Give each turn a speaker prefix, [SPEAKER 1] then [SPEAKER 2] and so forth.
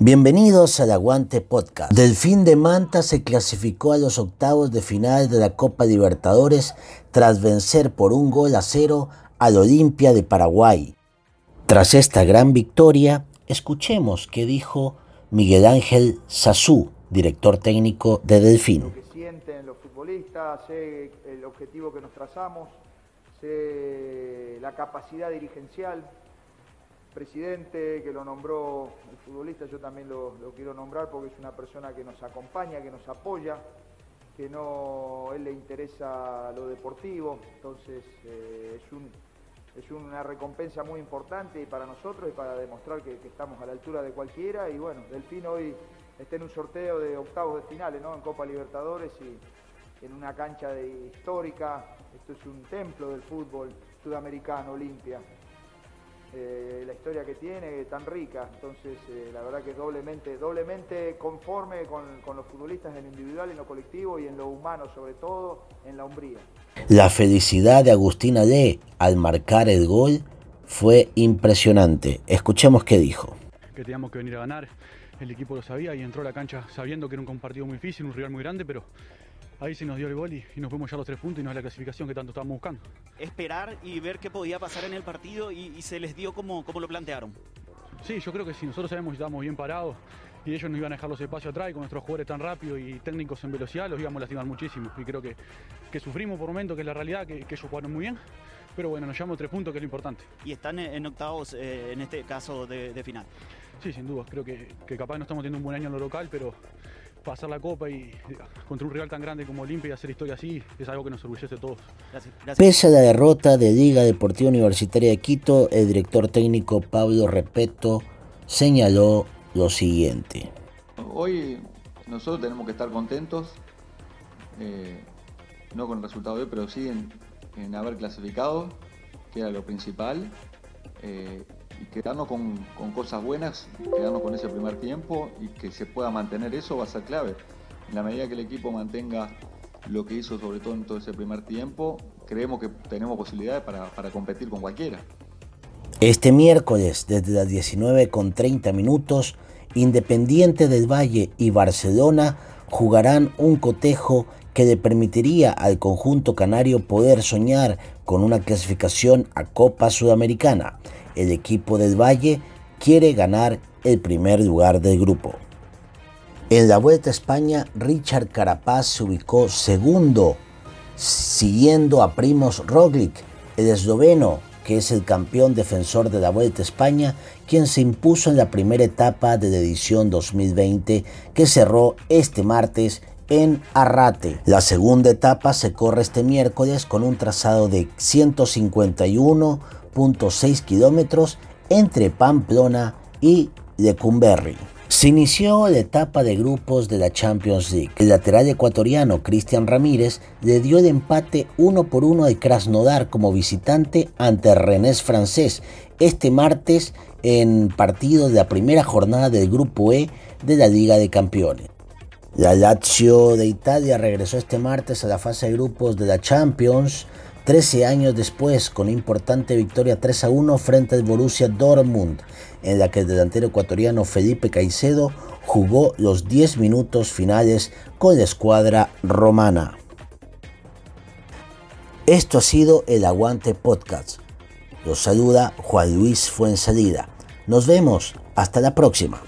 [SPEAKER 1] Bienvenidos al Aguante Podcast. Delfín de Manta se clasificó a los octavos de final de la Copa Libertadores tras vencer por un gol a cero al Olimpia de Paraguay. Tras esta gran victoria, escuchemos qué dijo Miguel Ángel Sazú, director técnico de Delfín.
[SPEAKER 2] Lo que sienten los futbolistas, sé el objetivo que nos trazamos, sé la capacidad dirigencial, presidente que lo nombró el futbolista, yo también lo, quiero nombrar porque es una persona que nos acompaña, que nos apoya, que no él le interesa lo deportivo, entonces eh, es, un, es una recompensa muy importante para nosotros y para demostrar que, estamos a la altura de cualquiera y bueno, Delfín hoy está en un sorteo de octavos de finales, ¿no? En Copa Libertadores y en una cancha histórica, esto es un templo del fútbol sudamericano, Olimpia. Eh, la historia que tiene, tan rica. Entonces, eh, la verdad que doblemente, doblemente conforme con, los futbolistas en lo individual, en lo colectivo y en lo humano, sobre todo, en la hombría.
[SPEAKER 1] La felicidad de Agustina D al marcar el gol fue impresionante. Escuchemos qué dijo.
[SPEAKER 3] Que teníamos que venir a ganar, el equipo lo sabía y entró a la cancha sabiendo que era un partido muy difícil, un rival muy grande, pero ahí se nos dio el gol y, nos fuimos ya los tres puntos y no es la clasificación que tanto estábamos buscando.
[SPEAKER 4] Esperar y ver qué podía pasar en el partido y, se les dio como, como lo plantearon.
[SPEAKER 3] Sí, yo creo que sí, nosotros sabemos que estábamos bien parados y ellos nos iban a dejar los espacios atrás y con nuestros jugadores tan rápidos y técnicos en velocidad los íbamos a lastimar muchísimo. Y creo que, que sufrimos por momentos, que es la realidad, que, ellos jugaron muy bien. Pero bueno, nos llevamos tres puntos, que es lo importante.
[SPEAKER 4] Y están en octavos, eh, en este caso, de, final.
[SPEAKER 3] Sí, sin duda. Creo que, que capaz no estamos teniendo un buen año en lo local, pero pasar la copa y contra un rival tan grande como Olimpia y hacer historia así es algo que nos orgullece a todos.
[SPEAKER 1] Pese a la derrota de Liga Deportiva Universitaria de Quito, el director técnico Pablo Repeto señaló lo siguiente.
[SPEAKER 5] Hoy nosotros tenemos que estar contentos, eh, no con el resultado de hoy, pero sí en, haber clasificado, que era lo principal. Eh, y quedarnos con, cosas buenas, quedarnos con ese primer tiempo y que se pueda mantener eso va a ser clave. En la medida que el equipo mantenga lo que hizo sobre todo en todo ese primer tiempo, creemos que tenemos posibilidades para, competir con cualquiera.
[SPEAKER 1] Este miércoles, desde las 19.30 minutos, Independiente del Valle y Barcelona jugarán un cotejo que le permitiría al conjunto canario poder soñar con una clasificación a Copa Sudamericana el equipo del Valle quiere ganar el primer lugar del grupo. En la Vuelta a España, Richard Carapaz se ubicó segundo, siguiendo a Primos Roglic, el esloveno, que es el campeón defensor de la Vuelta a España, quien se impuso en la primera etapa de la edición 2020 que cerró este martes en Arrate. La segunda etapa se corre este miércoles con un trazado de 151 6 kilómetros entre Pamplona y. Se inició la etapa de grupos de la Champions League. El lateral ecuatoriano Cristian Ramírez le dio el empate 1 por 1 al Krasnodar como visitante ante Rennes francés este martes en partido de la primera jornada del grupo E de la Liga de Campeones. La Lazio de Italia regresó este martes a la fase de grupos de la Champions 13 años después, con importante victoria 3 a 1 frente al Borussia Dortmund, en la que el delantero ecuatoriano Felipe Caicedo jugó los 10 minutos finales con la escuadra romana. Esto ha sido el Aguante Podcast. Los saluda Juan Luis Fuensalida. Nos vemos. Hasta la próxima.